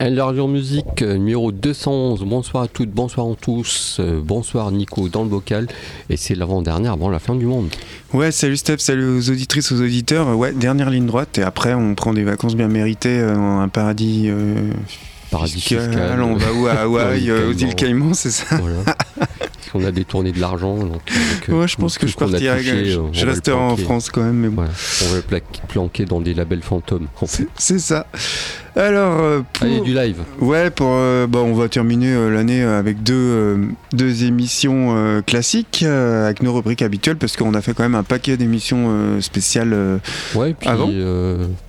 Enlargeur Music euh, numéro 211. Bonsoir à toutes, bonsoir à tous. euh, bonsoir Nico dans le bocal. Et c'est l'avant-dernière avant la fin du monde. Ouais, salut Steph, salut aux auditrices, aux auditeurs. Ouais, dernière ligne droite et après on prend des vacances bien méritées euh, dans un paradis euh, Paradis fiscal. fiscal. On va où à Hawaï, Aux îles euh, aux îles Caïmans. Caïmans, c'est ça? Voilà. on a détourné de l'argent. donc, euh, Ouais, je pense que je partirai. touché, je je resterai en. France quand même, mais bon. On va le pla- planquer dans des labels fantômes. en fait. C'est- ça. Alors, euh, pour... Allez, du live. Ouais, pour, euh, bon, on va terminer euh, l'année avec deux, deux émissions classiques avec nos rubriques habituelles parce qu'on a fait quand même un paquet d'émissions spéciales. Ouais, puis, Avant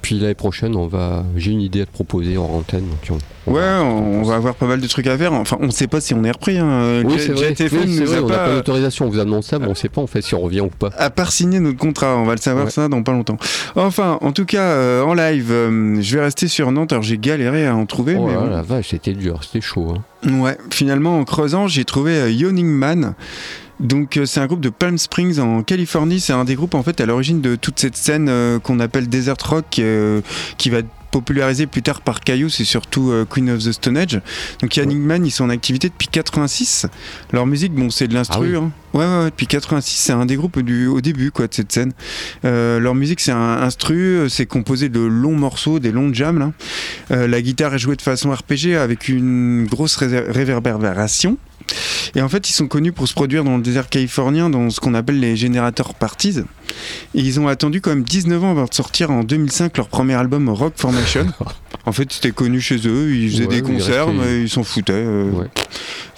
puis l'année prochaine, on va. J'ai une idée à te proposer en antenne. donc on- on Ouais, va- on, on va avoir pas mal de trucs à faire. Enfin, on sait pas si on est repris. Hein. Oui, J- c'est vrai. JTFM Oui, c'est nous vrai, a on n'a pas, pas l'autorisation, on vous annonce ça, mais on sait pas en fait si on revient ou pas. à part signer notre contrat, on va le savoir Ouais. ça dans pas longtemps. Enfin, en tout cas, euh, en live, euh, je vais rester sur Nantes. Alors j'ai galéré à en trouver, Oh mais là bon. la vache, c'était dur, c'était chaud. hein. Ouais, finalement, en creusant, j'ai trouvé euh, Yawning Man. Donc, euh, c'est un groupe de Palm Springs en Californie. C'est un des groupes, en fait, à l'origine de toute cette scène euh, qu'on appelle Desert Rock, euh, qui va être popularisée plus tard par Caillou, c'est surtout euh, Queen of the Stone Age. Donc, Yawning Man, ils sont en activité depuis 86. Leur musique, bon, c'est de l'instru. Ah oui. hein. Ouais, ouais, ouais, depuis 86, c'est un des groupes du, au début, quoi, de cette scène. Euh, leur musique, c'est un instru, euh, c'est composé de longs morceaux, des longs jams, là. Euh, la guitare est jouée de façon RPG avec une grosse réverbération. Et en fait, ils sont connus pour se produire dans le désert californien dans ce qu'on appelle les générateurs parties. Ils ont attendu quand même 19 ans avant de sortir en 2005 leur premier album Rock Formation. en fait, c'était connu chez eux, ils faisaient Ouais, des concerts, mais ils s'en foutaient. euh, Ouais.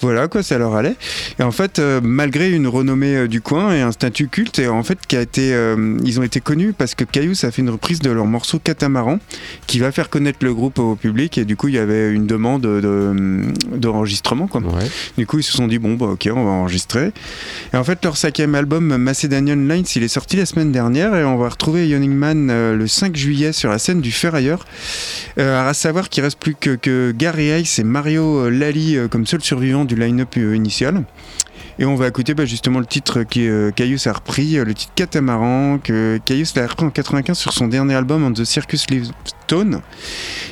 Voilà quoi, ça leur allait. Et en fait, euh, malgré une renommée euh, du coin et un statut culte, et en fait, qui a été, ils ont été connus parce que Caillou a fait une reprise de leur morceau Catamaran, qui va faire connaître le groupe au public. Et du coup, il y avait une demande de- d'enregistrement. quoi. Ouais. Du coup, ils se sont dit bon, bah ok, on va enregistrer. Et en fait, leur cinquième album, Macedonian Lines, il est sorti la semaine dernière et on va retrouver Yawning Man le 5 juillet sur la scène du Ferrailleur. Euh, à savoir qu'il reste plus que, Gary Hayes et Mario euh, Lally euh, comme seuls survivants du line-up euh, initial. Et on va écouter bah, justement le titre que euh, Caius a repris, euh, le titre Catamaran, que Caius l'a repris en 95 sur son dernier album On the Circus Lives Stone.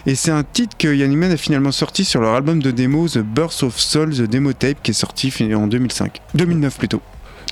Et c'est un titre que Yannick Man a finalement sorti sur leur album de démo The Birth of Soul, The Demo Tape, qui est sorti en 2005. 2009 plutôt.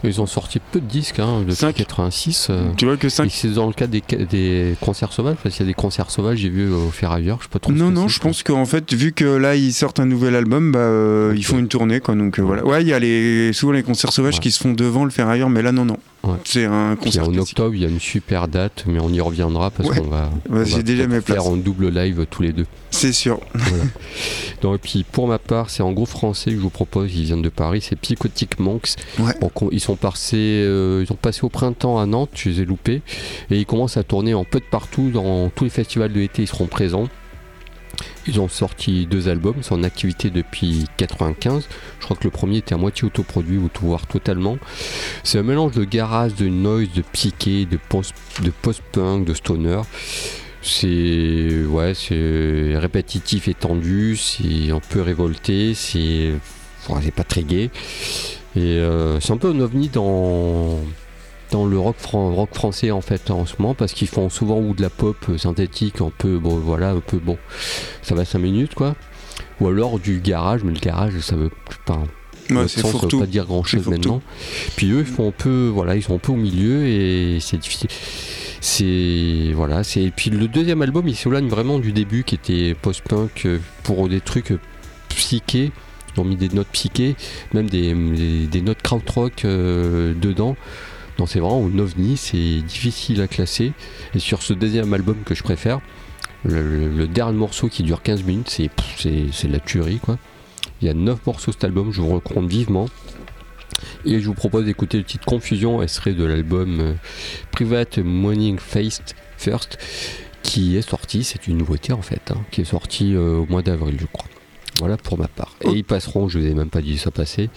Ils ont sorti peu de disques hein, depuis Cinq. 86. euh, Tu vois que et 5 c'est dans le cas des, des concerts sauvages, parce qu'il y a des concerts sauvages, j'ai vu au Ferrailleur, je sais pas trop. Non, non, je pense qu'en fait, vu que là, ils sortent un nouvel album, bah, euh, ils font une tournée, quoi. Donc euh, voilà. Ouais, il y a les, souvent les concerts sauvages Ouais. qui se font devant le ferrailleur, mais là, non, non. Ouais. C'est un Puis concert en octobre, il y a une super date, mais on y reviendra parce Ouais. qu'on va, Ouais, on j'ai va déjà mes peut-être faire en double live tous les deux. C'est sûr. Donc, et puis pour ma part, c'est un groupe français que je vous propose, ils viennent de Paris, c'est Psychotic Monks. Ouais. Donc, on- ils sont passés, euh, ils ont passé au printemps à Nantes, je les ai loupés, et ils commencent à tourner en peu de partout dans tous les festivals de l'été, ils seront présents. Ils ont sorti deux albums, sont en activité depuis 95. Je crois que le premier était à moitié autoproduit ou tout voire totalement. C'est un mélange de garage, de noise, de psyché, de post- de post-punk, de stoner. C'est ouais, c'est répétitif et tendu, c'est un peu révolté, c'est pas très gai. Et euh, c'est un peu un ovni dans dans le rock, fran- rock français en fait en ce moment parce qu'ils font souvent ou de la pop euh, synthétique un peu bon voilà un peu bon ça va 5 minutes quoi ou alors du garage mais le garage ça veut pas Ouais, notre c'est sens, ça veut fourre-tout. pas dire grand chose maintenant. Puis eux, ils font un peu, voilà, ils sont un peu au milieu et c'est difficile. C'est voilà, c'est et puis le deuxième album, il s'éloigne vraiment du début qui était post-punk euh, pour des trucs euh, psychés. Ils ont mis des notes psychées, même des, des, des notes krautrock euh, dedans. Donc c'est vraiment un ovni, c'est difficile à classer. Et sur ce deuxième album que je préfère, le, dernier morceau qui dure 15 minutes, c'est la tuerie quoi. Il y a 9 morceaux cet album, je vous recommande vivement. Et je vous propose d'écouter le titre Confusion, elle serait de l'album euh, Private Morning Faced First, qui est sorti, c'est une nouveauté en fait, hein, qui est sorti euh, au mois d'avril, je crois. Voilà pour ma part. Et ils passeront, je vous ai même pas dit ça passer,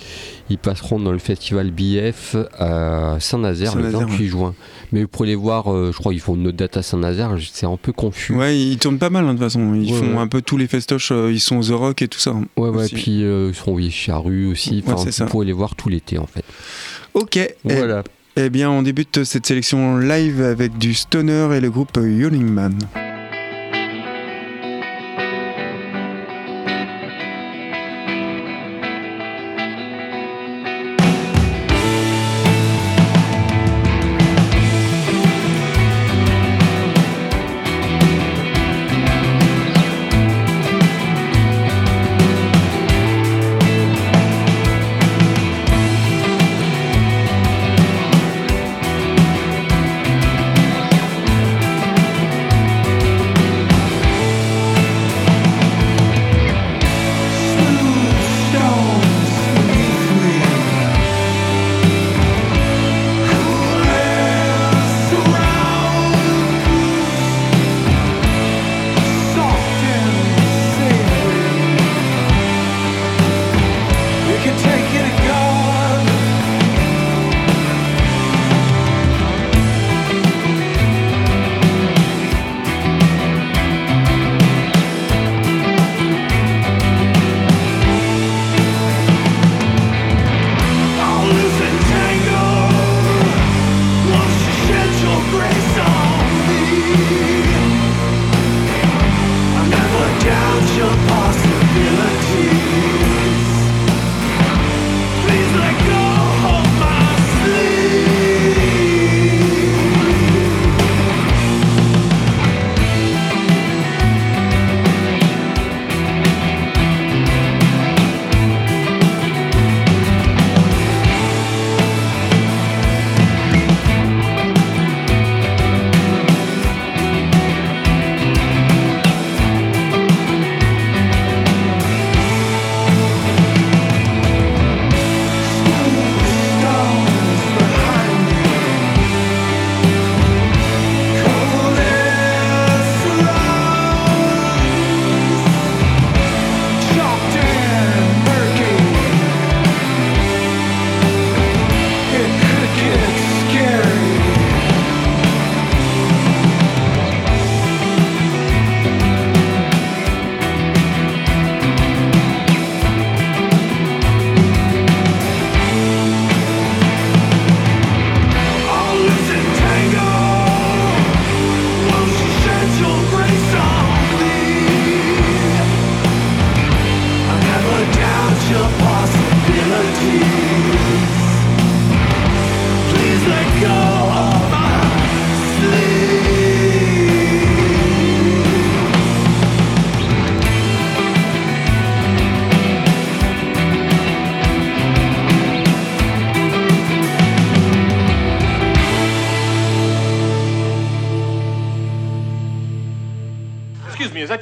ils passeront dans le festival BF à Saint-Nazaire le Saint-Nazaire, 28 juin. Mais vous pourrez les voir, euh, je crois qu'ils font une autre date à Saint-Nazaire, c'est un peu confus. Ouais, ils tournent pas mal hein, de toute façon. Ils Ouais, font ouais. un peu tous les festoches. euh, ils sont aux The Rock et tout ça. hein, Ouais, ouais, aussi. puis euh, ils seront oui, charrues aussi. Enfin, ça. vous pourrez les voir tout l'été en fait. Ok. Eh- Voilà. Eh bien, on débute cette sélection live avec du Stoner et le groupe Yawning Man.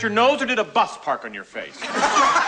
Your nose or did a bus park on your face?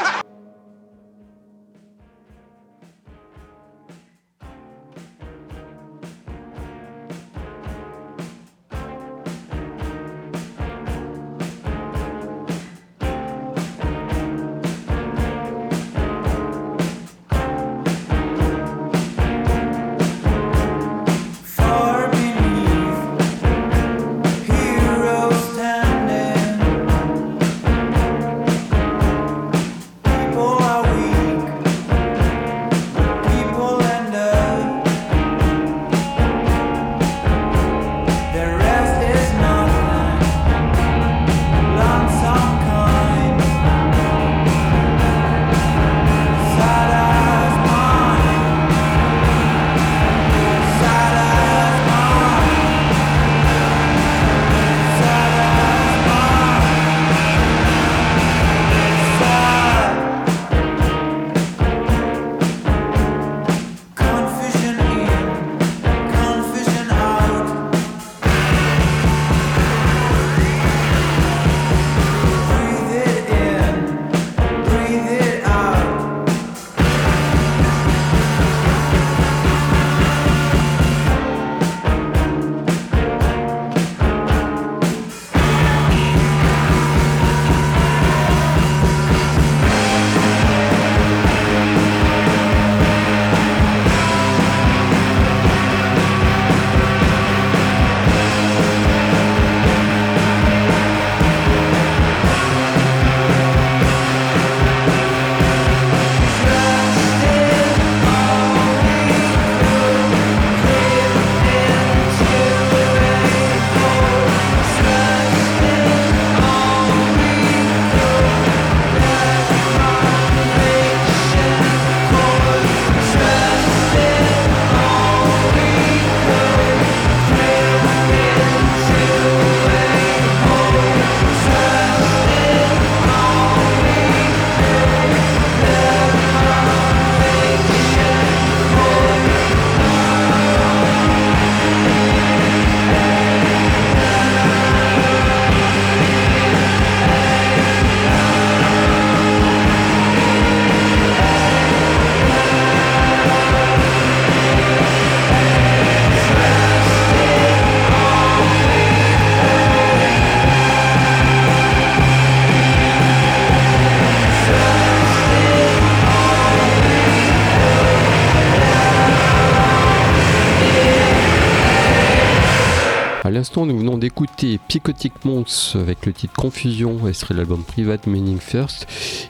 nous venons d'écouter Psychotic Monks avec le titre Confusion, extrait de l'album Private Meaning First,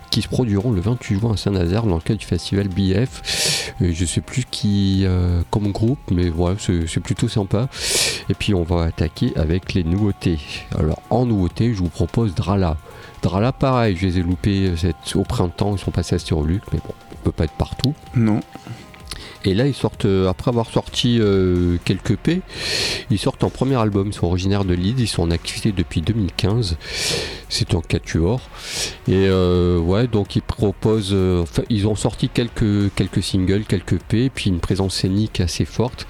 qui se produiront le 28 juin à Saint-Nazaire dans le cadre du festival BF. Euh, je sais plus qui euh, comme groupe, mais voilà, c'est plutôt sympa. Et puis on va attaquer avec les nouveautés. Alors en nouveauté, je vous propose Drala. Drala, pareil, je les ai loupés euh, au printemps, ils sont passés à Styroluc, mais bon, on peut pas être partout. Non. Et là, ils sortent, euh, après avoir sorti euh, quelques P, ils sortent en premier album. Ils sont originaires de Leeds, ils sont en activité depuis 2015. C'est en quatuor. Et euh, ouais, donc ils proposent. ils ont sorti quelques, quelques singles, quelques P, puis une présence scénique assez forte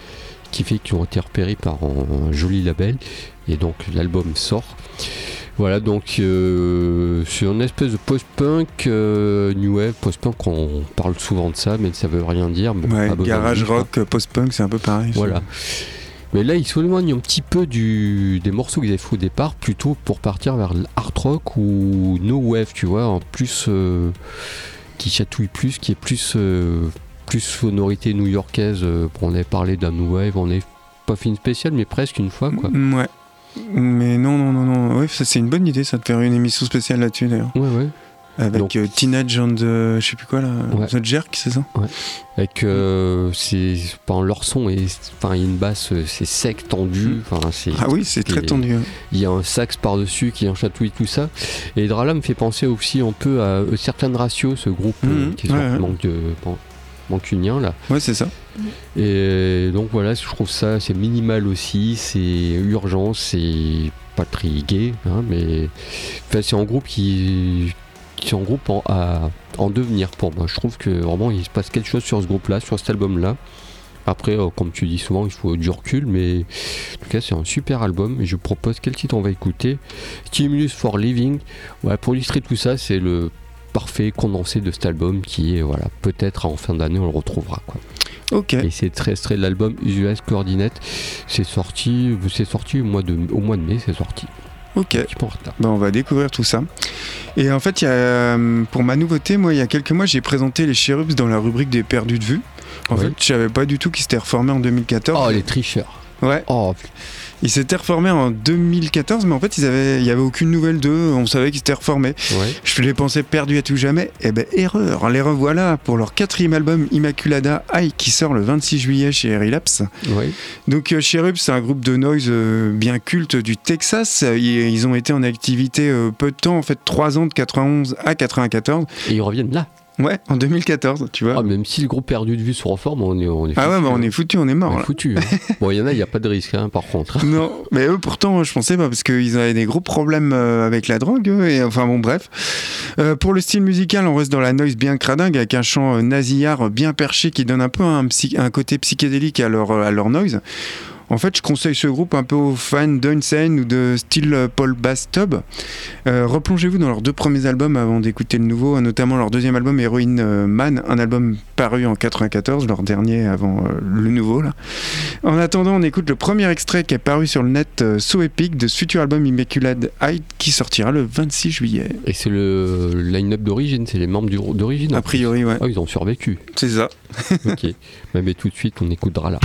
qui fait qu'ils ont été repérés par un joli label. Et donc l'album sort. Voilà, donc euh, c'est une espèce de post-punk, euh, new wave, post-punk, on parle souvent de ça, mais ça veut rien dire. Bon, Ouais, garage quoi. rock, post-punk, c'est un peu pareil. ça. Voilà. Mais là, il s'éloigne un petit peu du, des morceaux qu'ils avaient fait au départ, plutôt pour partir vers l'art rock ou no wave, tu vois, en plus euh, qui chatouille plus, qui est plus euh, plus sonorité new-yorkaise. euh, on avait parlé d'un no wave, on est pas fait une spéciale, mais presque une fois, quoi. Mm, Ouais. Mais non, non, non, non. Ouais, c'est une bonne idde ça de faire une émission spéciale là-dessus d'ailleurs. Ouais, ouais. Avec Donc- euh, Teenage and the, je sais plus quoi là, Ouais. The Jerk, c'est ça? Avec euh, c'est, enfin, leur son est, enfin, il y a une basse, euh, c'est sec, tendu. Enfin, c'est, Ah oui, c'est très Et- tendu. hein. il y a un sax par-dessus qui en chatouille tout ça. Et Drala me fait penser aussi un peu à euh, certaines ratios, ce groupe euh, Mhm, qui est ouais, ouais. manque de mancunien là. Ouais, c'est ça. Et donc voilà, je trouve ça c'est minimal aussi, c'est urgent, c'est pas très gay, hein, mais c'est un groupe qui qui est en groupe en, à- en devenir pour moi. Je trouve que vraiment il se passe quelque chose sur ce groupe-là, sur cet album-là. Après, euh, comme tu dis souvent, il faut du recul, mais en tout cas, c'est un super album. Et je vous propose quel titre on va écouter? Stimulus for Living. Ouais, pour illustrer tout ça, c'est le parfait condensé de cet album qui est, voilà, peut-être en fin d'année, on le retrouvera. Quoi. Ok. Et c'est très extrait de l'album US Coordinate. C'est sorti, c'est sorti au mois de, au mois de mai, c'est sorti. Ok. Un petit peu en retard. Bah, on va découvrir tout ça. Et en fait, il y a, euh, pour ma nouveauté, moi, il y a quelques mois, j'ai présenté les Cherubs dans la rubrique des perdus de vue. En Oui. fait, je savais pas du tout qu'ils s'étaient reformés en 2014. Oh, les tricheurs. Ouais, Oh, ils s'étaient reformés en 2014, mais en fait, ils avaient, il y avait aucune nouvelle d'eux. On savait qu'ils s'étaient reformés. ouais. Je les pensais perdus à tout jamais. Eh ben, erreur. Les revoilà pour leur quatrième album Immaculada High qui sort le 26 juillet chez Relapse. ouais. Donc euh, Cherub, c'est un groupe de noise euh, bien culte du Texas. Ils, ils ont été en activité euh, peu de temps, en fait 3 ans de 91 à 94. Et ils reviennent là. Ouais, en 2014, tu vois. Ah, même si le groupe perdu de vue se reforme, on est, on est ah ouais, foutu, bah, on hein. est foutu, on est On mort. est là. foutu. hein. bon, il y en a, il n'y a pas de risque, hein, par contre. Non, mais eux pourtant, je pensais pas parce qu'ils avaient des gros problèmes euh, avec la drogue. et enfin bon, bref. Euh, pour le style musical, on reste dans la noise bien cradingue avec un chant euh, nasillard bien perché qui donne un peu un, psy- un côté psychédélique à leur, à leur noise. En fait, je conseille ce groupe un peu aux fans d'Unsane ou de style euh, Paul Bass Tub. Euh, Replongez-vous dans leurs deux premiers albums avant d'écouter le nouveau, notamment leur deuxième album Heroin euh, Man, un album paru en 94, leur dernier avant euh, le nouveau là. En attendant, on écoute le premier extrait qui est paru sur le net euh, So Epic de ce futur album Immaculate Height qui sortira le 26 juillet. Et c'est le line-up d'origine, c'est les membres d'origine. A priori, ouais. Ah, ils ont survécu. c'est ça. ok. Bah, mais tout de suite, on écoutera là.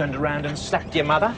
Turned around and slapped your mother?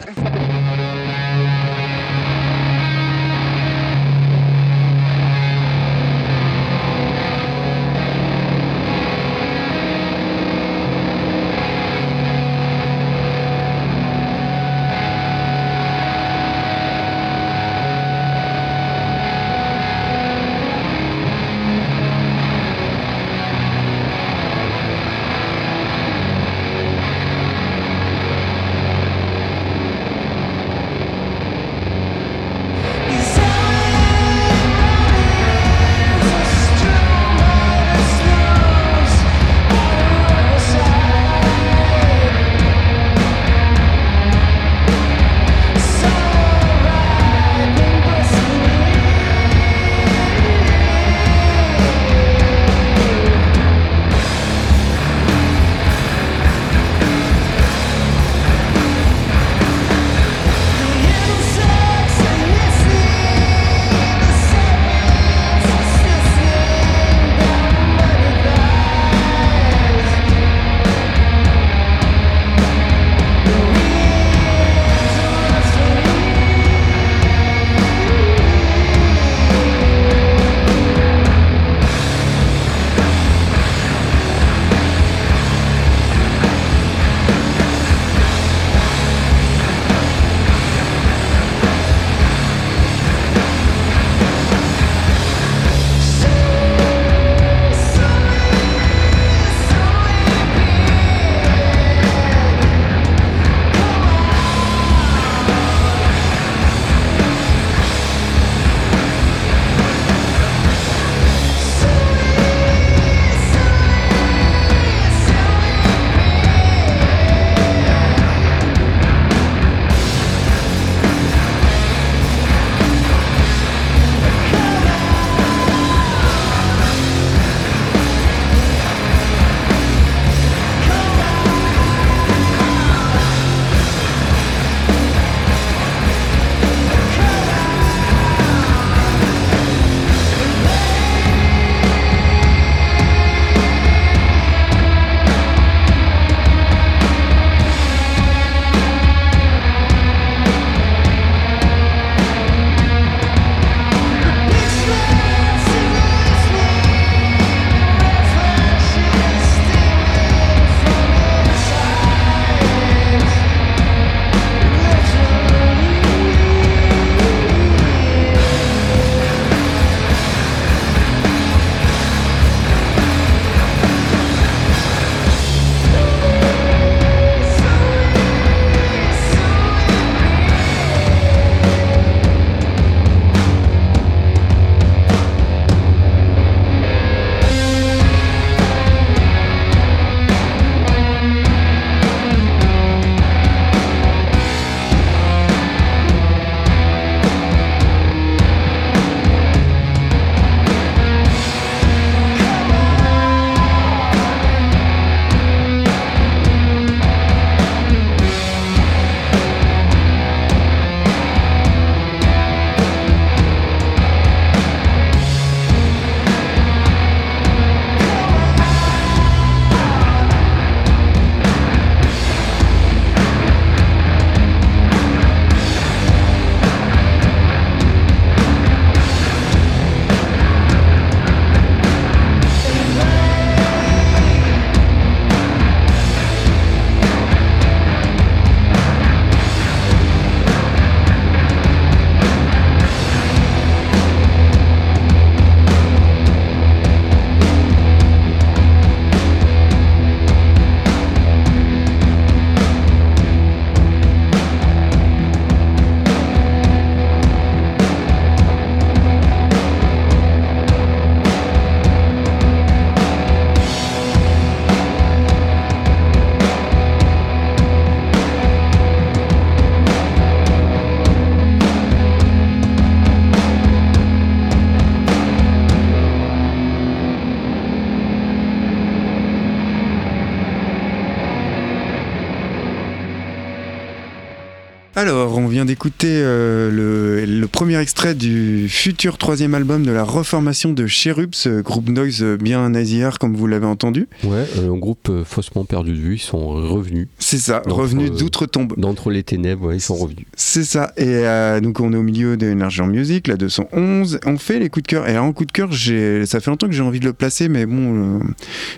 Alors, on vient d'écouter euh, le, le premier extrait du futur troisième album de la reformation de Cherubs, euh, groupe noise bien nasillards comme vous l'avez entendu. Ouais, euh, un groupe euh, faussement perdu de vue, ils sont revenus. C'est ça, Donc, revenu euh, d'outre-tombe. D'entre les ténèbres, ouais, ils sont revenus. C'est ça. Et donc on est au milieu de Energy Music, la 211. On fait les coups de cœur. Et alors en coup de cœur, ça fait longtemps que j'ai envie de le placer, mais bon,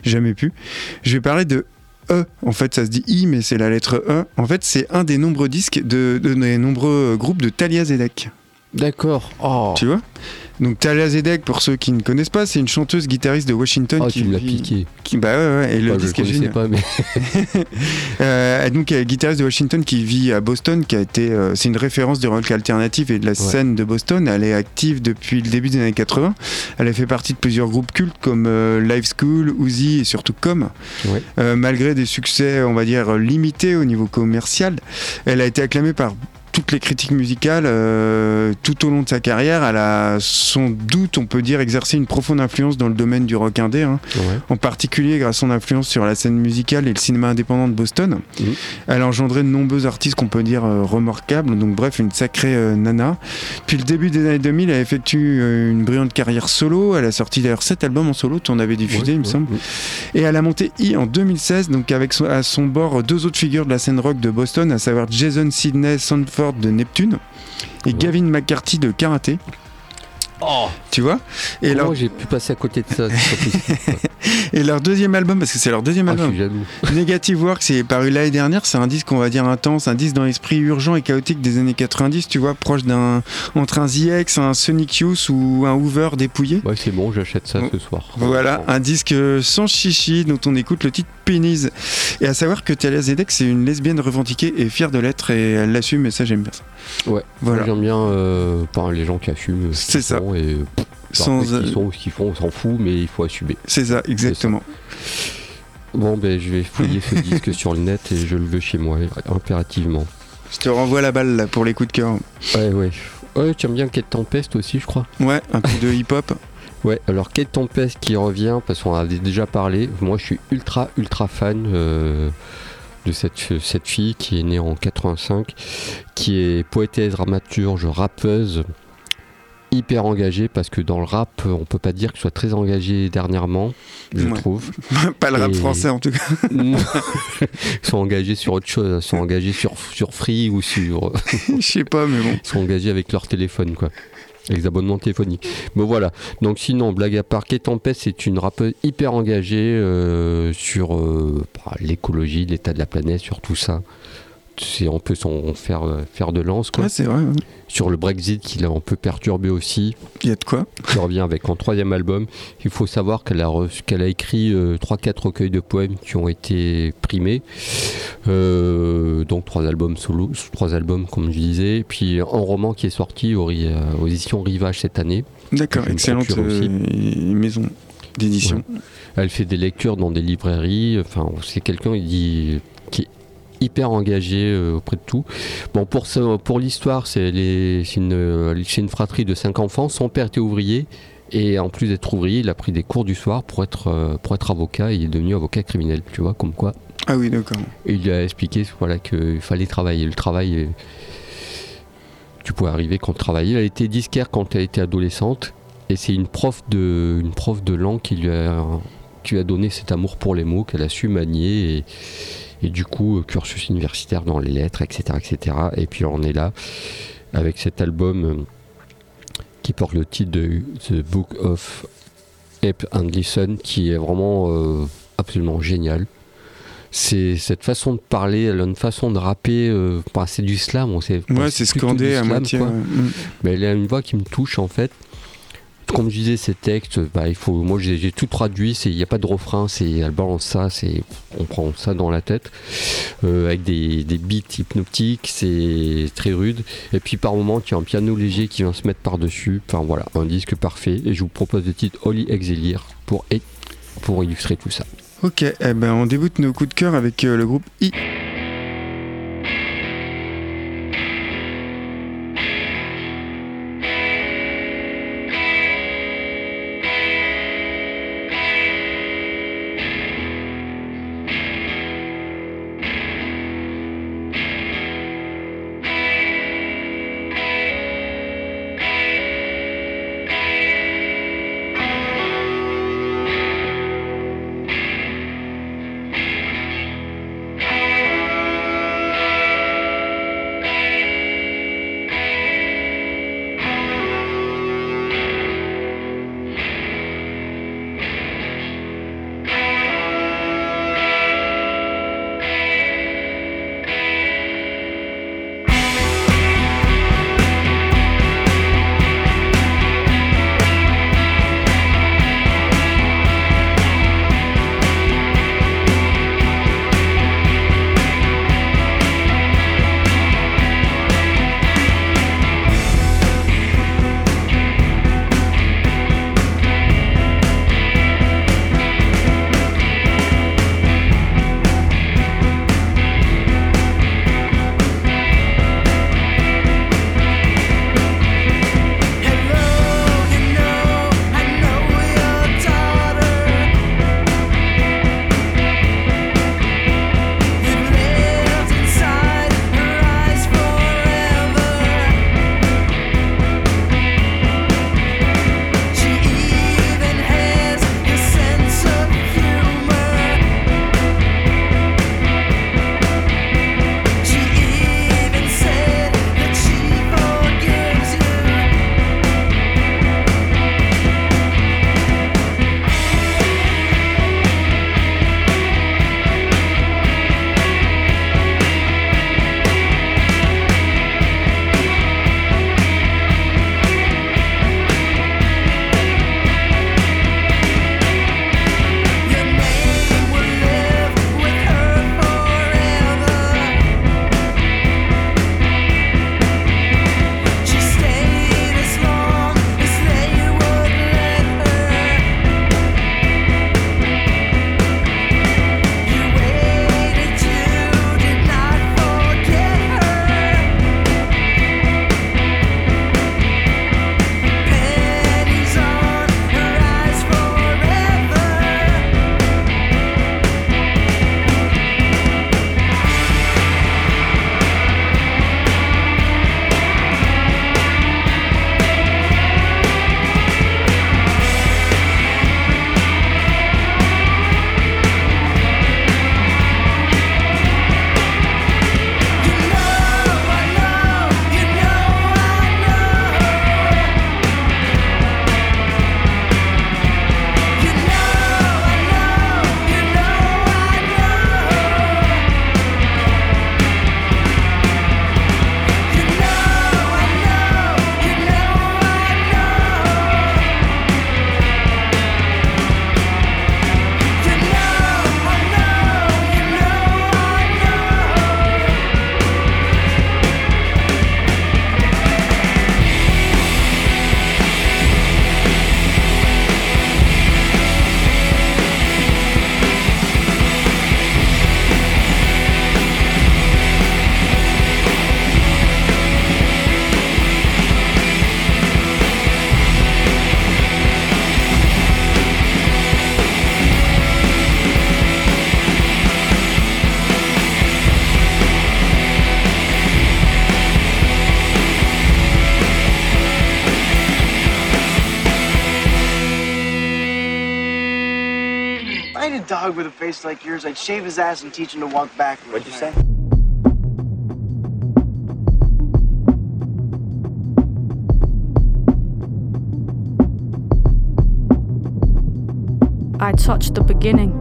jamais pu. Je vais parler de E. En fait, ça se dit I, mais c'est la lettre E. En fait, c'est un des nombreux disques de, de- des nombreux groupes de Talia Zedek. D'accord. Oh, Tu vois? Donc Talia Zedek, pour ceux qui ne connaissent pas, c'est une chanteuse guitariste de Washington Oh, qui tu me l'as vit- piqué. Qui, bah ouais, ouais, et le Enfin, je le disque est pas, mais Euh, donc, elle est guitariste de Washington qui vit à Boston, qui a été, euh, c'est une référence du rock alternatif et de la scène de Boston. Elle est active depuis le début des années 80. Elle a fait partie de plusieurs groupes cultes comme euh, Live School, Uzi et surtout Com. Ouais. Malgré des succès, on va dire limités au niveau commercial, elle a été acclamée par toutes les critiques musicales euh, tout au long de sa carrière. Elle a sans doute, on peut dire, exercé une profonde influence dans le domaine du rock indé. hein ouais. en particulier grâce à son influence sur la scène musicale et le cinéma indépendant de Boston. Mhm. Elle a engendré de nombreux artistes qu'on peut dire euh, remarquables, donc bref, une sacrée euh, nana. Puis le début des années 2000, elle effectue euh, une brillante carrière solo. Elle a sorti d'ailleurs 7 albums en solo, tu en avais diffusé, Ouais, il me ouais, semble. ouais. Et elle a monté I en 2016, donc avec à son bord deux autres figures de la scène rock de Boston, à savoir Jason Sidney Sanford de Neptune et. Gavin McCarthy de Karaté. Tu vois et Comment leur, j'ai pu passer à côté de ça et leur deuxième album, parce que c'est leur deuxième Ah, je album. Negative Work, c'est paru l'année dernière. C'est un disque, on va dire, intense, un disque dans l'esprit urgent et chaotique des années 90, tu vois, proche d'un. entre un ZX, un Sonic Youth ou un Hoover dépouillé. Ouais, c'est bon, j'achète ça ce soir. Voilà, un disque sans chichi dont on écoute le titre Pennies. Et à savoir que Talia Zedek, c'est une lesbienne revendiquée et fière de l'être et elle l'assume et ça, j'aime bien ça. Ouais, Voilà. J'aime bien euh, les gens qui assument. ce C'est ça. Et, pff, Sans, ce euh, qu'ils sont, ce qu'ils font, on s'en fout, mais il faut assumer. C'est ça, exactement. Bon, ben, je vais fouiller ce disque sur le net et je le veux chez moi, impérativement. Je te renvoie la balle là pour les coups de cœur. Ouais, ouais. Ouais, tu aimes bien Quête Tempest aussi, je crois. Ouais, un peu de hip-hop. Ouais, alors Quête Tempest qui revient, parce qu'on en avait déjà parlé. Moi, je suis ultra, ultra fan euh, de cette, cette fille qui est née en 85, qui est poétesse, dramaturge, rappeuse, hyper engagée, parce que dans le rap, on peut pas dire que soit très engagée dernièrement, je Ouais. trouve. Pas le rap Et- français en tout cas. Ils sont engagés sur autre chose, ils sont engagés sur, sur Free ou sur. Je sais pas, mais bon. Ils sont engagés avec leur téléphone, quoi. Avec les abonnements téléphoniques. Mais voilà. Donc, sinon, blague à part, Tempest, c'est une rappeuse hyper engagée euh, sur euh, bah, l'écologie, l'état de la planète, sur tout ça. C'est, on peut s'en faire, euh, faire de lance, quoi. Ouais, c'est vrai, ouais. Sur le Brexit, qui l'a un peu perturbé aussi, il y a de quoi. qui revient avec son troisième album. Il faut savoir qu'elle a, qu'elle a écrit 3-4 recueils de poèmes qui ont été primés. Euh, donc trois albums solo, trois albums comme je disais. Puis un roman qui est sorti aux, euh, éditions Rivage cette année. D'accord, excellente euh, maison d'édition. Elle fait des lectures dans des librairies. Enfin, c'est quelqu'un il dit, qui est hyper engagé euh, auprès de tout. Bon, pour, ça- pour l'histoire, c'est une, une fratrie de cinq enfants. Son père était ouvrier. Et en plus d'être ouvrier, il a pris des cours du soir pour être, euh, pour être avocat. Et il est devenu avocat criminel, tu vois, comme quoi. Ah oui, d'accord. Et il lui a expliqué voilà, qu'il fallait travailler. Le travail, euh, tu pouvais arriver quand tu travaillais. Elle a été disquaire quand elle était adolescente. Et c'est une prof de, une prof de langue qui lui a, qui lui a donné cet amour pour les mots, qu'elle a su manier. Et, et du coup, euh, cursus universitaire dans les lettres, etc. etc. Et puis on est là avec cet album euh, qui porte le titre de The Book of Ape and Listen, qui est vraiment euh, absolument génial c'est cette façon de parler, elle a une façon de rapper, euh, bah, c'est du slam, on sait. Ouais, c'est scandé à moitié. Ouais. Mm. Mais elle a une voix qui me touche en fait. Comme je disais, ces textes, bah, il faut, moi j'ai tout traduit, il n'y a pas de refrain, elle balance ça, on prend ça dans la tête, euh, avec des, des beats hypnotiques, c'est très rude. Et puis par moment, tu as un piano léger qui vient se mettre par-dessus. Enfin voilà, un disque parfait. Et je vous propose le titre Holy Exilier pour, pour illustrer tout ça. Ok, eh ben, on débute nos coups de cœur avec euh, le groupe I. hug with a face like yours, I'd shave his ass and teach him to walk backwards. What'd you say? I touched the beginning,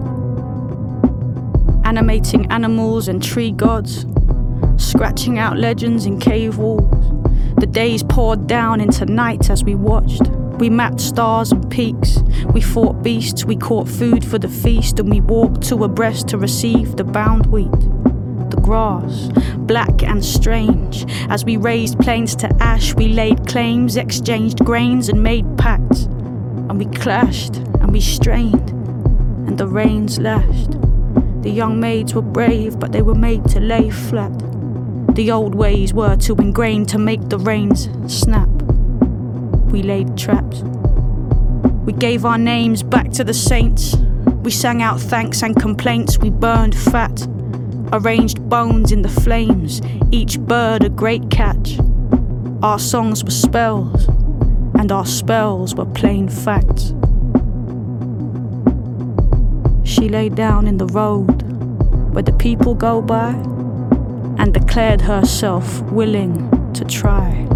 animating animals and tree gods, scratching out legends in cave walls. The days poured down into night as we watched. We mapped stars and peaks. We fought beasts, we caught food for the feast, and we walked two abreast to receive the bound wheat. The grass, black and strange. As we raised plains to ash, we laid claims, exchanged grains, and made pacts. And we clashed, and we strained, and the rains lashed. The young maids were brave, but they were made to lay flat. The old ways were too ingrained to make the reins snap. We laid traps. We gave our names back to the saints. We sang out thanks and complaints. We burned fat. Arranged bones in the flames, each bird a great catch. Our songs were spells, and our spells were plain facts. She lay down in the road where the people go by and declared herself willing to try.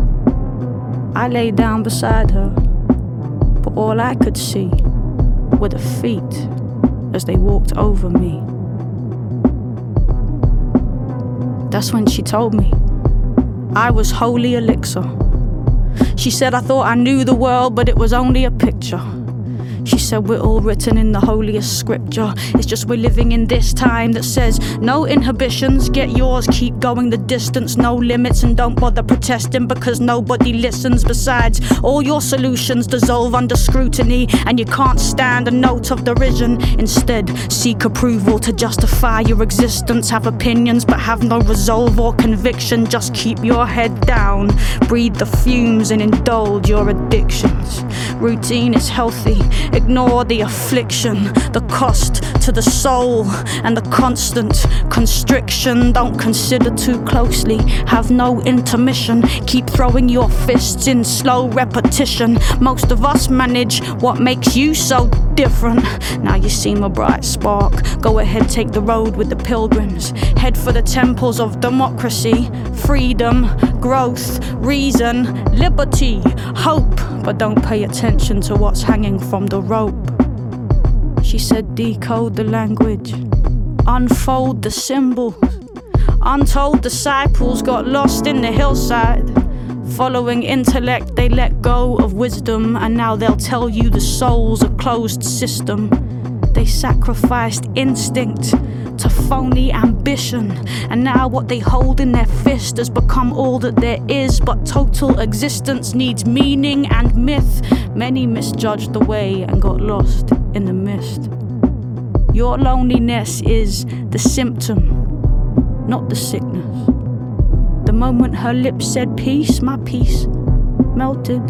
I lay down beside her, but all I could see were the feet as they walked over me. That's when she told me I was holy elixir. She said I thought I knew the world, but it was only a picture. She said we're all written in the holiest scripture. It's just we're living in this time that says no inhibitions, get yours, keep going the distance, no limits, and don't bother protesting because nobody listens. Besides, all your solutions dissolve under scrutiny, and you can't stand a note of derision. Instead, seek approval to justify your existence. Have opinions, but have no resolve or conviction. Just keep your head down, breathe the fumes, and indulge your addictions. Routine is healthy. Ignore the affliction, the cost to the soul, and the constant constriction. Don't consider too closely, have no intermission. Keep throwing your fists in slow repetition. Most of us manage what makes you so different. Now you seem a bright spark. Go ahead, take the road with the pilgrims. Head for the temples of democracy, freedom, growth, reason, liberty, hope. But don't pay attention to what's hanging from the rope. She said, decode the language, unfold the symbols. Untold disciples got lost in the hillside. Following intellect, they let go of wisdom, and now they'll tell you the soul's a closed system. They sacrificed instinct to phony ambition, and now what they hold in their fist has become all that there is. But total existence needs meaning and myth. Many misjudged the way and got lost in the mist. Your loneliness is the symptom, not the sickness. The moment her lips said peace, my peace melted.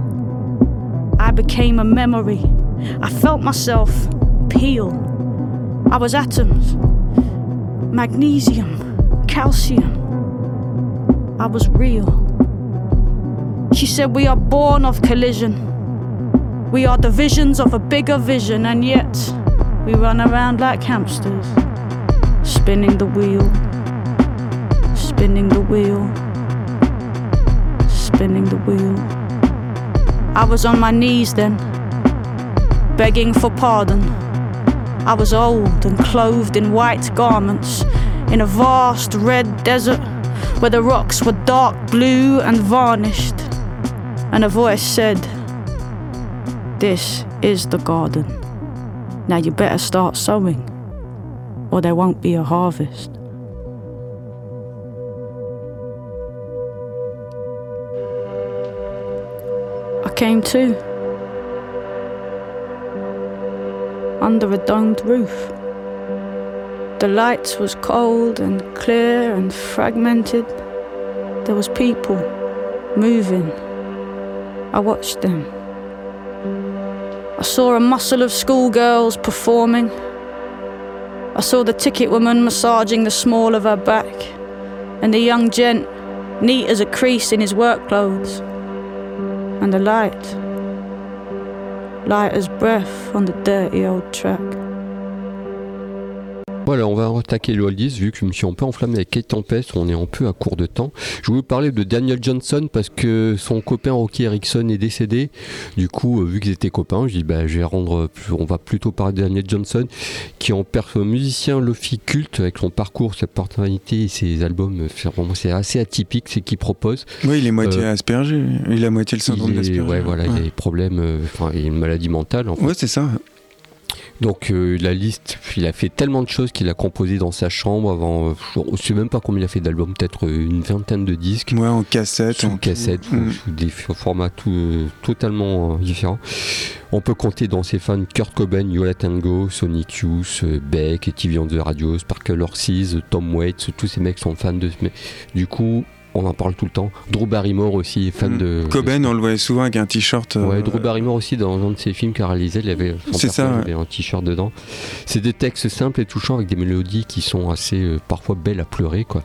I became a memory. I felt myself peel. I was atoms, magnesium, calcium. I was real. She said, We are born of collision. We are the visions of a bigger vision, and yet we run around like hamsters, spinning the wheel, spinning the wheel, spinning the wheel. I was on my knees then, begging for pardon. I was old and clothed in white garments in a vast red desert where the rocks were dark blue and varnished. And a voice said, This is the garden. Now you better start sowing, or there won't be a harvest. I came to under a domed roof. The light was cold and clear and fragmented. There was people moving. I watched them. I saw a muscle of schoolgirls performing. I saw the ticket woman massaging the small of her back, and the young gent neat as a crease in his work clothes. And the light, light as breath on the dirty old track. Voilà, on va attaquer le oldies vu que je me suis un peu enflammé avec Kate Tempest, on est un peu à court de temps. Je voulais vous parler de Daniel Johnson parce que son copain Rocky Erickson est décédé. Du coup, euh, vu qu'ils étaient copains, je dis bah, je vais rendre, on va plutôt parler de Daniel Johnson qui est en perso musicien lofi culte avec son parcours, sa personnalité et ses albums. euh, c'est C'est assez atypique ce qu'il propose. Oui, il est moitié Euh, Asperger. Il a moitié le syndrome d'Asperger. ouais, voilà, il a des problèmes, euh, enfin, il a une maladie mentale. en fait. Ouais, c'est ça. Donc euh, la liste, il a fait tellement de choses qu'il a composé dans sa chambre avant. euh, je sais même pas combien il a fait d'albums, peut-être euh, une vingtaine de disques. Ouais, en cassette. Sous en cassette, tout. Mm. sous des formats tout, euh, totalement différents. On peut compter dans ses fans Kurt Cobain, Yola Tango, Sonic Youth, Beck, TV on the Radio, Sparkle Horses, Tom Waits, tous ces mecs sont fans de ce mec. Du coup, on en parle tout le temps. Drew Barrymore aussi fan Mm. de. Cobain, on le voyait souvent avec un t-shirt. euh, Ouais, Drew Barrymore aussi dans un de ses films qu'il a réalisé, il avait son ça, ouais. avait un t-shirt dedans. C'est des textes simples et touchants avec des mélodies qui sont assez euh, parfois belles à pleurer quoi.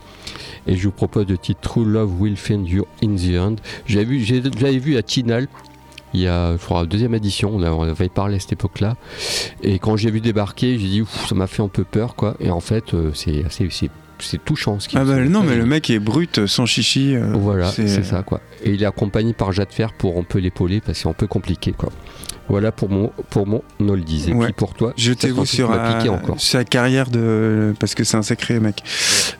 Et je vous propose le titre True Love Will Find You in the End. J'avais vu, vu à Tinal. Il y a, je crois, la deuxième édition, on, avait parlé à cette époque-là. Et quand j'ai vu débarquer, j'ai dit, ça m'a fait un peu peur, quoi. Et en fait, euh, c'est assez, c'est, touchant ce qui Ah bah non, mais le mec est brut, sans chichi. euh, voilà, c'est- ça quoi. Et il est accompagné par Jade Fer pour un peu l'épauler parce que c'est un peu compliqué quoi. Voilà pour mon pour mon oldies. Et Ouais. puis pour toi, Jetez-vous sur encore. sa carrière de parce que c'est un sacré mec.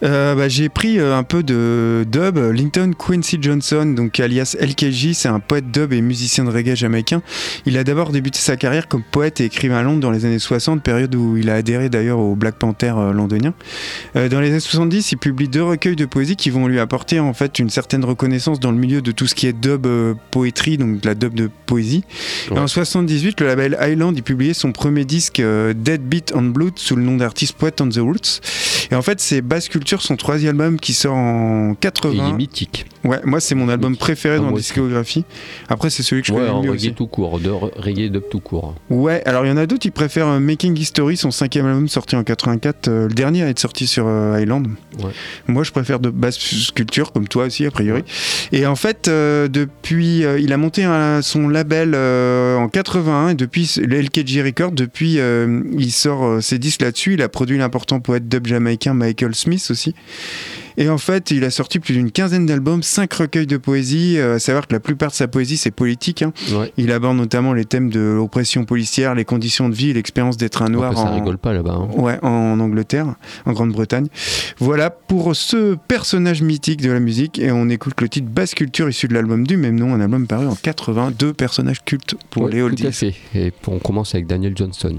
Euh, bah, j'ai pris euh, un peu de dub. Linton Quincy Johnson, donc alias LKJ, c'est un poète dub et musicien de reggae jamaïcain. Il a d'abord débuté sa carrière comme poète et écrivain à Londres dans les années 60, période où il a adhéré d'ailleurs au Black Panther euh, londonien. Dans les années 70, il publie deux recueils de poésie qui vont lui apporter en fait une certaine reconnaissance dans le milieu de tout ce qui est dub poétrie, donc de la dub de poésie. Et en 78, le label Island, il publiait son premier disque euh, Dead Beat on Blood sous le nom d'artiste Poet on the Roots. Et en fait, c'est Bass Culture, son troisième album qui sort en Et il est 80. mythique. Ouais, moi c'est mon album préféré Ah, dans la discographie. Après, c'est celui que je Ouais, connais en mieux reggae aussi. tout court, de re- reggae dub tout court. Ouais, alors il y en a d'autres, ils préfèrent euh, Making History, son cinquième album sorti en 84, euh, le dernier à être sorti sur euh, Island. Ouais. Moi, je préfère de Bass Culture, comme toi aussi, a priori. Et en fait, euh, depuis, il a monté un- son label en 81 et depuis le LKG Records, depuis, il sort ses disques là-dessus. Il a produit l'important poète dub jamaïcain Michael Smith aussi. Et en fait, il a sorti plus d'une quinzaine d'albums, cinq recueils de poésie. euh, à savoir que la plupart de sa poésie, c'est politique. hein. Ouais. Il aborde notamment les thèmes de l'oppression policière, les conditions de vie l'expérience d'être un noir ça en, rigole pas là-bas. hein. ouais, en Angleterre, en Grande-Bretagne. Voilà pour ce personnage mythique de la musique. Et on écoute le titre Basse Culture issu de l'album du même nom, un album paru en 82 personnages cultes pour Ouais, les tout à oldies. fait. Et on commence avec Daniel Johnston.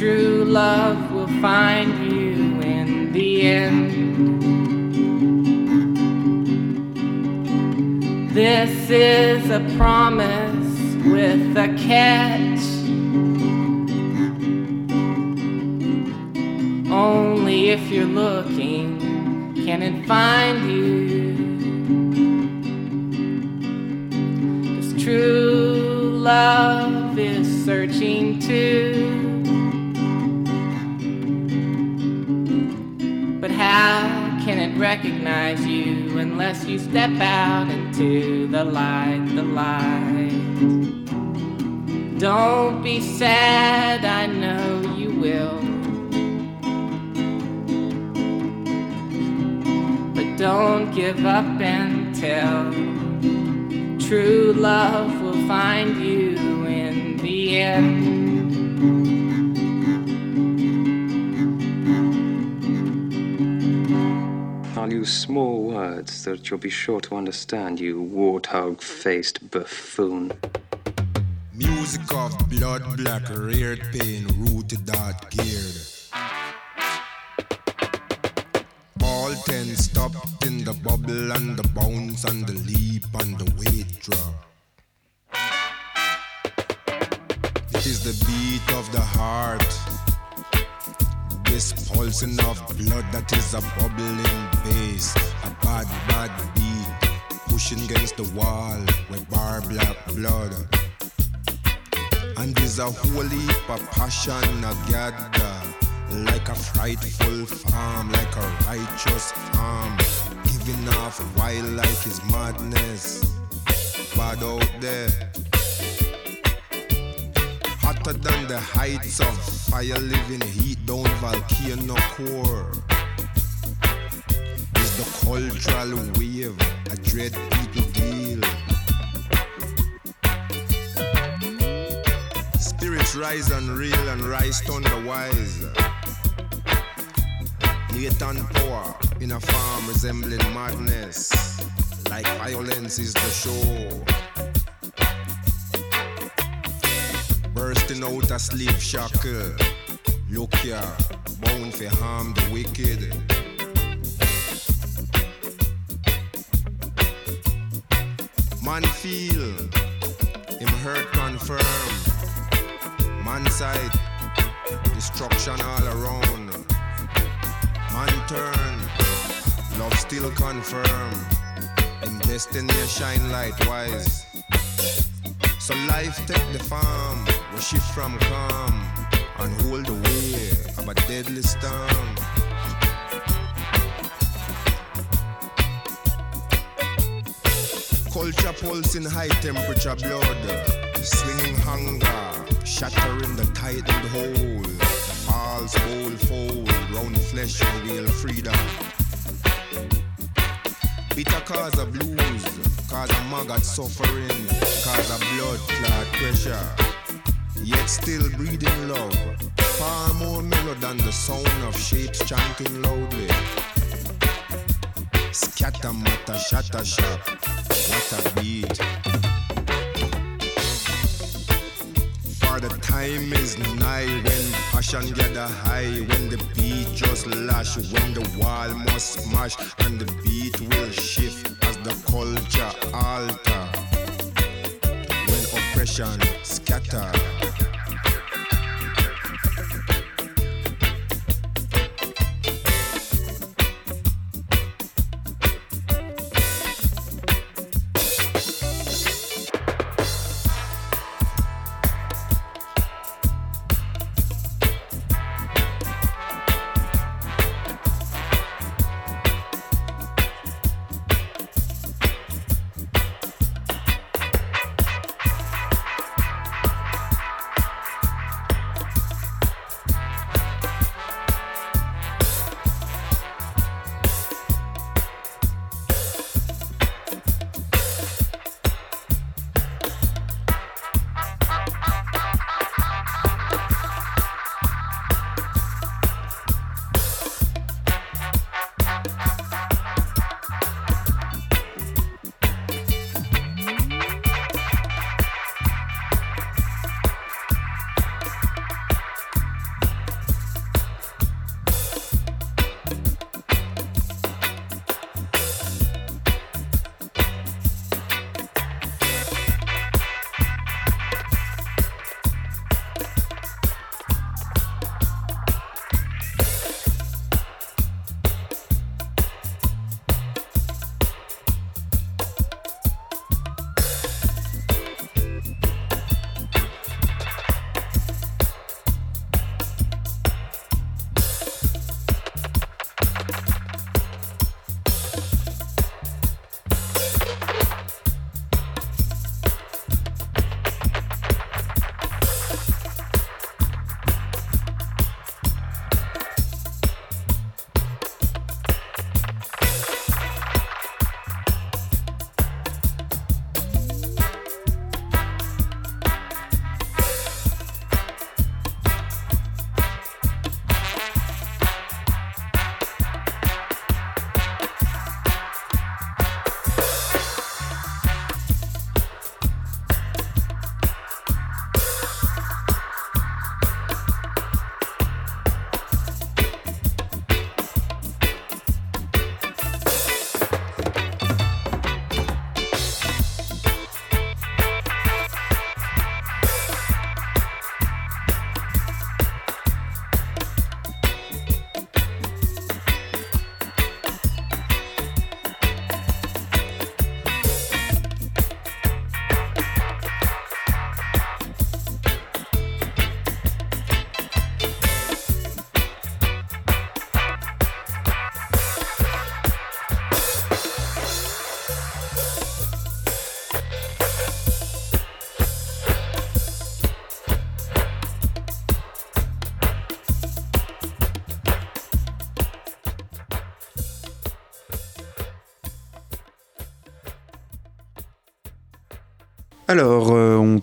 true love will find you in the end. This is a promise with a catch. Only if you're looking can it find you. 'Cause true love is searching too. How can it recognize you unless you step out into the light, the light? Don't be sad, I know you will. But don't give up until true love will find you in the end. I'll use small words that you'll be sure to understand, you warthog faced buffoon. Music of blood, black, reared pain, rooted, dark, geared. All ten stopped in the bubble and the bounce and the leap and the weight drop. It is the beat of the heart. This pulsing of blood that is a bubbling bass. A bad, bad beat. Pushing against the wall with bar black blood. And there's a of passion gather. Like a frightful farm, like a righteous arm. Giving off wildlife is madness. Bad out there. Hotter than the heights of fire living heat down volcano core. Is the cultural wave a dread people deal. Spirits rise and reel and rise thunder wise. Latent power in a farm resembling madness. Like violence is the show. Bursting out a sleep shackle. Uh. Look here, bound for harm the wicked. Man feel, him hurt confirm. Man side, destruction all around. Man turn, love still confirm. Him destiny shine light wise. So life take the farm, shift from calm and hold the way of a deadly storm. Culture pulse in high temperature blood, swinging hunger, shattering the tightened hole. The false bowl fold, round flesh reveal freedom. Bitter cause of blues, cause of maggot suffering, cause of blood clot pressure. Yet still breathing love, far more mellow than the sound of shapes chanting loudly. Scatter matter, shatter shop, what a beat. For the time is nigh when passion gather high, when the beat just lash, when the wall must smash, and the beat will shift as the culture alter depression, scatter.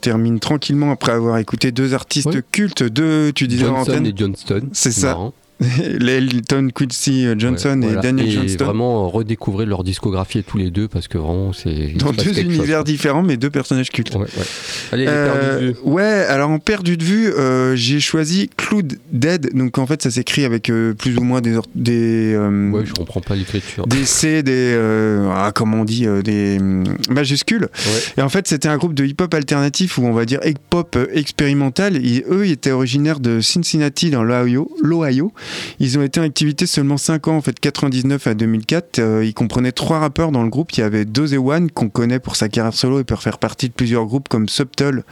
Termine tranquillement après avoir écouté deux artistes cultes, deux, tu disais en Johnson antenne. et Johnston. C'est ça. marrant. Elton Quincy Johnson Ouais, et voilà. Daniel et Johnston. vraiment euh, redécouvrir leur discographie tous les deux parce que vraiment c'est. Dans deux chose, univers différents, mais deux personnages cultes. Ouais, ouais. Allez, Euh, de vue. ouais, alors en perdu de vue, euh, j'ai choisi Cloud Dead. Donc en fait, ça s'écrit avec euh, plus ou moins des des euh, Ouais, je comprends pas l'écriture. des C, des euh, ah, comment on dit, euh, des hum, majuscules. Et en fait, c'était un groupe de hip-hop alternatif ou on va dire hip-hop euh, expérimental. Et eux, ils étaient originaires de Cincinnati dans l'Ohio. l'Ohio. Ils ont été en activité seulement 5 ans, en fait, 99 à 2004. Euh, ils comprenaient trois rappeurs dans le groupe. Il y avait Doze One qu'on connaît pour sa carrière solo et pour faire partie de plusieurs groupes comme Subtle,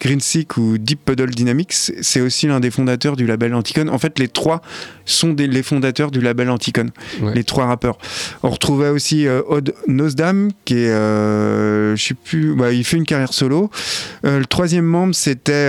Green Sick ou Deep Puddle Dynamics. C'est aussi l'un des fondateurs du label Anticon. En fait, les trois sont des, les fondateurs du label Anticon, Ouais. les trois rappeurs. On retrouvait aussi euh, Odd Nosdam, qui est, euh, je sais plus, bah, il fait une carrière solo. Euh, le troisième membre, c'était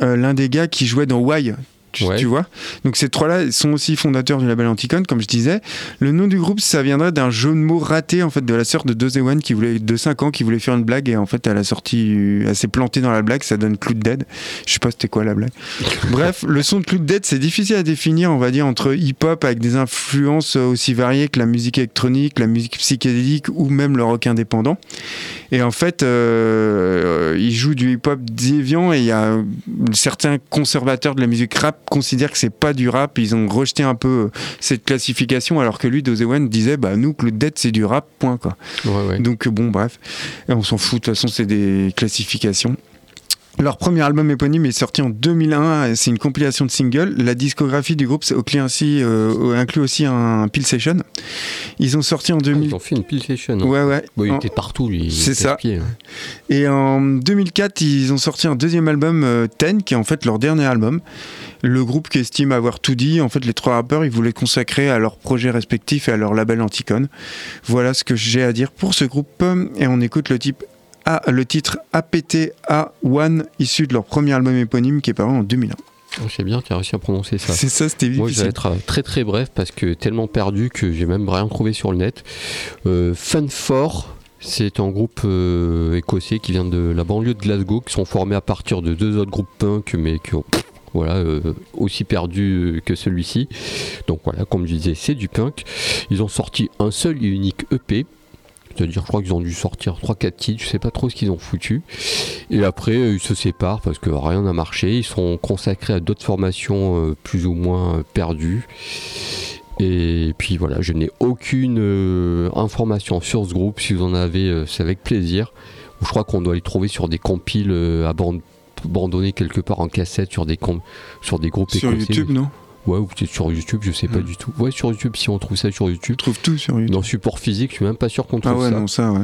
l'un des gars qui jouait dans Why. Tu, Ouais. tu vois Donc ces trois-là sont aussi fondateurs du label Anticon, comme je disais. Le nom du groupe, ça viendrait d'un jeu de mots raté en fait de la sœur de Doze One qui voulait de 5 ans qui voulait faire une blague et en fait elle a sorti elle s'est plantée dans la blague, ça donne Cloud Dead. Je sais pas c'était quoi la blague. Bref, le son de Cloud Dead, c'est difficile à définir, on va dire entre hip-hop avec des influences aussi variées que la musique électronique, la musique psychédélique ou même le rock indépendant. Et en fait, euh, il joue du hip-hop déviant et il y a certains conservateurs de la musique rap considèrent que c'est pas du rap. Ils ont rejeté un peu euh, cette classification alors que lui, Dozewan, disait bah nous, Cloud Dead, c'est du rap, point quoi. Ouais, ouais. Donc euh, bon, bref, on s'en fout. De toute façon, c'est des classifications. Leur premier album éponyme est sorti en 2001, c'est une compilation de singles. La discographie du groupe ainsi, euh, inclut aussi un Pill Session. Ils ont sorti en Ah, 2000. Ils ont fait une pile session. hein. Ouais, ouais. Bon, il En- était partout, lui. C'est ça. hein. Et en 2004, ils ont sorti un deuxième album, euh, Ten, qui est en fait leur dernier album. Le groupe qui estime avoir tout dit, en fait, les trois rappeurs, ils voulaient consacrer à leurs projets respectifs et à leur label Anticon. Voilà ce que j'ai à dire pour ce groupe. Et on écoute le, type Le titre APTA1, issu de leur premier album éponyme qui est paru en 2001. Oh, C'est bien, tu as réussi à prononcer ça. C'est ça, c'était Moi, je vais être euh, très très bref parce que tellement perdu que j'ai même rien trouvé sur le net. Euh, Fun 4, c'est un groupe euh, écossais qui vient de la banlieue de Glasgow, qui sont formés à partir de deux autres groupes punk, mais qui ont voilà, euh, aussi perdu que celui-ci. Donc voilà, comme je disais, c'est du punk. Ils ont sorti un seul et unique EP. C'est-à-dire, je crois qu'ils ont dû sortir 3-4 titres, je sais pas trop ce qu'ils ont foutu. Et après, euh, ils se séparent parce que rien n'a marché. Ils sont consacrés à d'autres formations euh, plus ou moins euh, perdues. Et puis voilà, je n'ai aucune euh, information sur ce groupe. Si vous en avez, euh, c'est avec plaisir. Je crois qu'on doit les trouver sur des compiles euh, aban- abandonnés quelque part en cassette sur des, sur des groupes Sur écossais. YouTube, non? Ouais, ou peut-être sur YouTube, je sais pas Hmm. du tout. Ouais, sur YouTube, si on trouve ça sur YouTube. On trouve tout sur YouTube. Dans support physique, je suis même pas sûr qu'on Ah trouve ouais, ça. non, ça, ouais.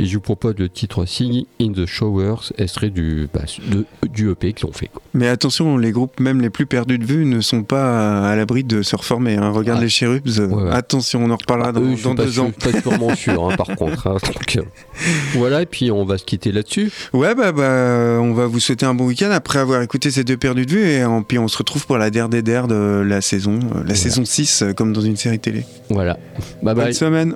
Et je vous propose le titre Singing in the Showers, extrait du, bah, de- du EP qu'ils ont fait. quoi. Mais attention, les groupes, même les plus perdus de vue, ne sont pas à l'abri de se reformer. hein. Regarde Ah. les Cherubs. Ouais. Attention, on en reparlera dans, Eux, je suis dans pas deux sûr- ans. Pas sûrement sûr, hein, par contre. hein. Donc, euh, voilà, et puis on va se quitter là-dessus. Ouais, bah, bah, on va vous souhaiter un bon week-end après avoir écouté ces deux perdus de vue. Et en- puis on se retrouve pour la der de la saison, euh, la saison 6, euh, comme dans une série télé. Voilà. Bye Bonne bye. semaine.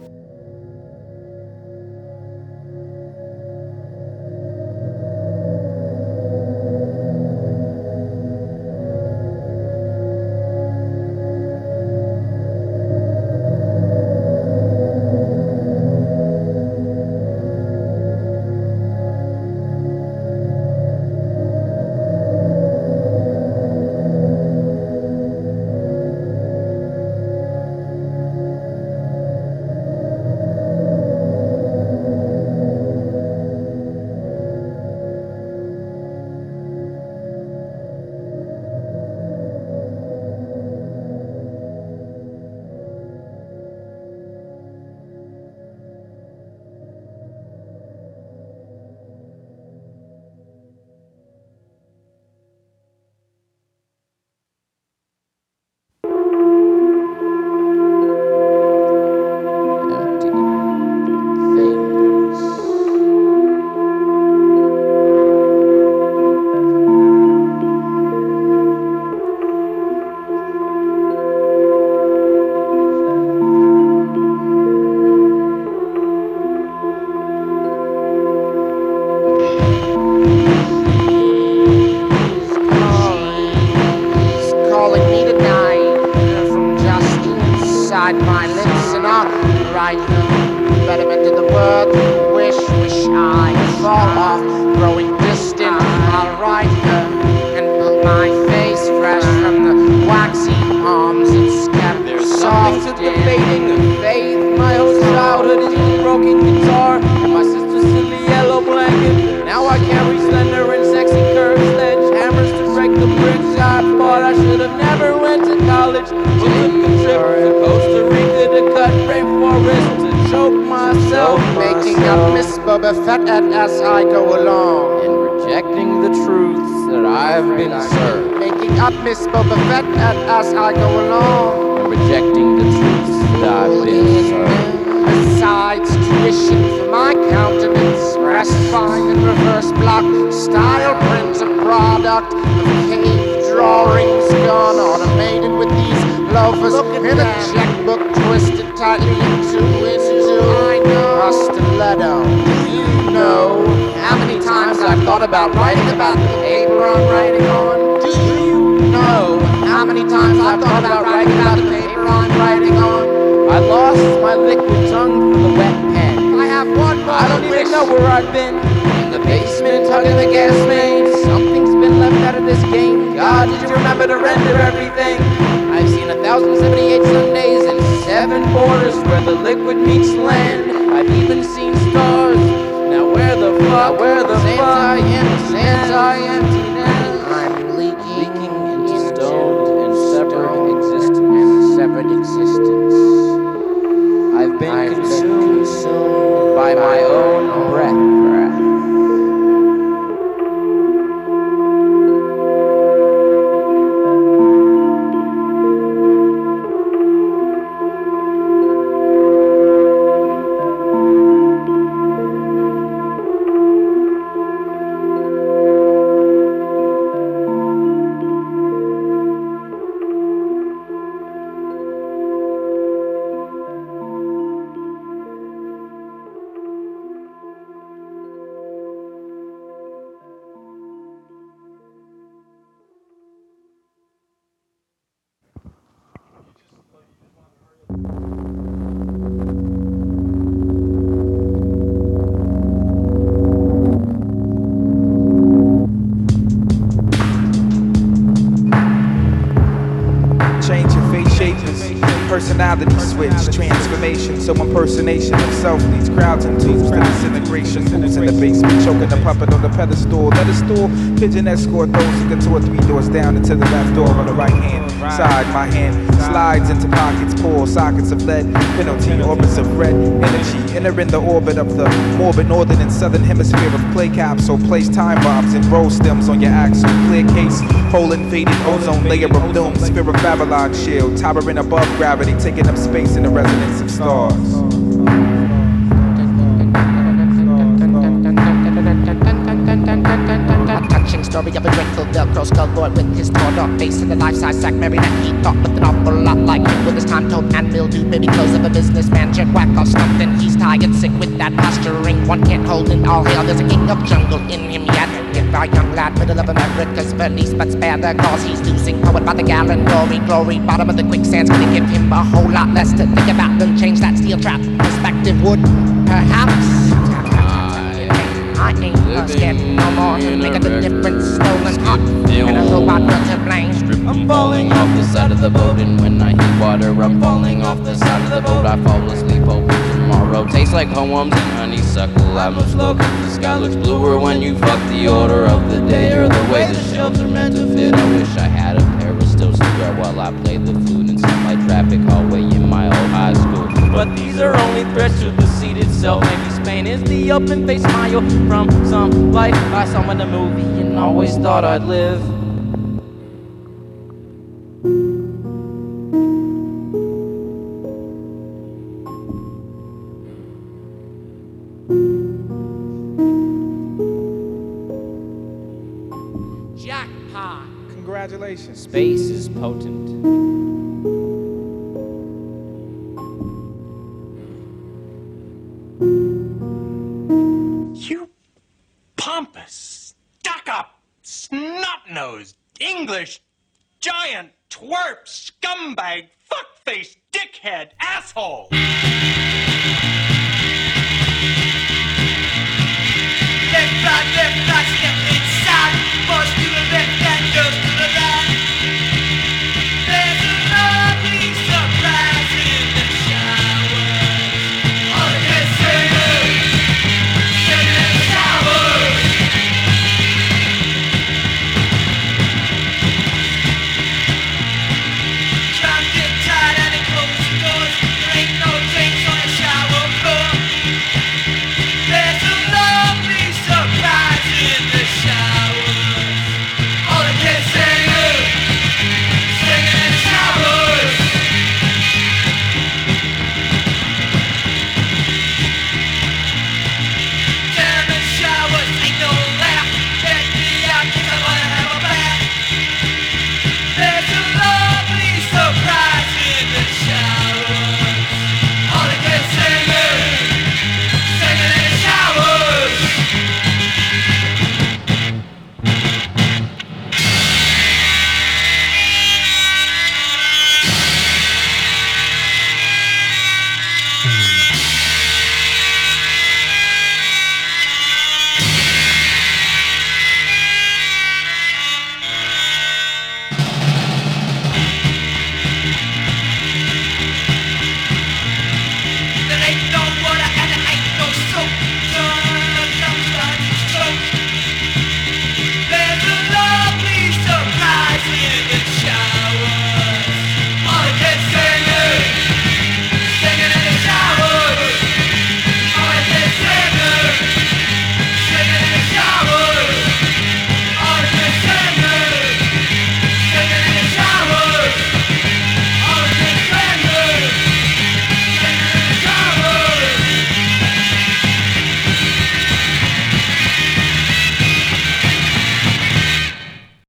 I've even seen stars. Now where the fuck? Where the impersonation of self leads crowds and tools to disintegration. Fools in the basement, choking the puppet on the pedestal. Let a stool, pigeon escort those who get two or three doors down into the left door on the right hand side. My hand slides into pockets, pull sockets of lead, penalty orbits of red energy. Entering the orbit of the morbid northern and southern hemisphere of clay capsule. Place time bombs and roll stems on your axle. Clear case, hole invaded ozone layer of doom. Sphere of Babylon shield, towering above gravity, taking up space in the resonance of stars. Story of a dreadful Velcro skull lord with his torn off face and a life-size sack marionette. He thought looked an awful lot like with his time told and mildew baby clothes of a businessman check whack off and he's tired sick with that posturing. One can't hold in all hell there's a king of jungle in him yet. If our young lad middle of America's Belize but spare the cause. He's losing poet by the gallon glory glory bottom of the quicksand's. Gonna give him a whole lot less to think about than change that steel trap perspective would perhaps I ain't scared no more to make a difference. Stolen heart and a robot world to blame. I'm falling off the side of the boat, and when I hit water, I'm falling off the side of the boat. I fall asleep, hoping tomorrow tastes like poems and honeysuckle. I move slow, cause the sky looks bluer when you fuck the order of the day or the way the shelves are meant to fit. I wish I had a pair of stills to wear while I play the flute in some light traffic hallway in my old high school. But these are only threats to the itself. Maybe Spain is the open face smile from some life I saw in a movie and always thought I'd live. Jackpot. Congratulations. Space is potent.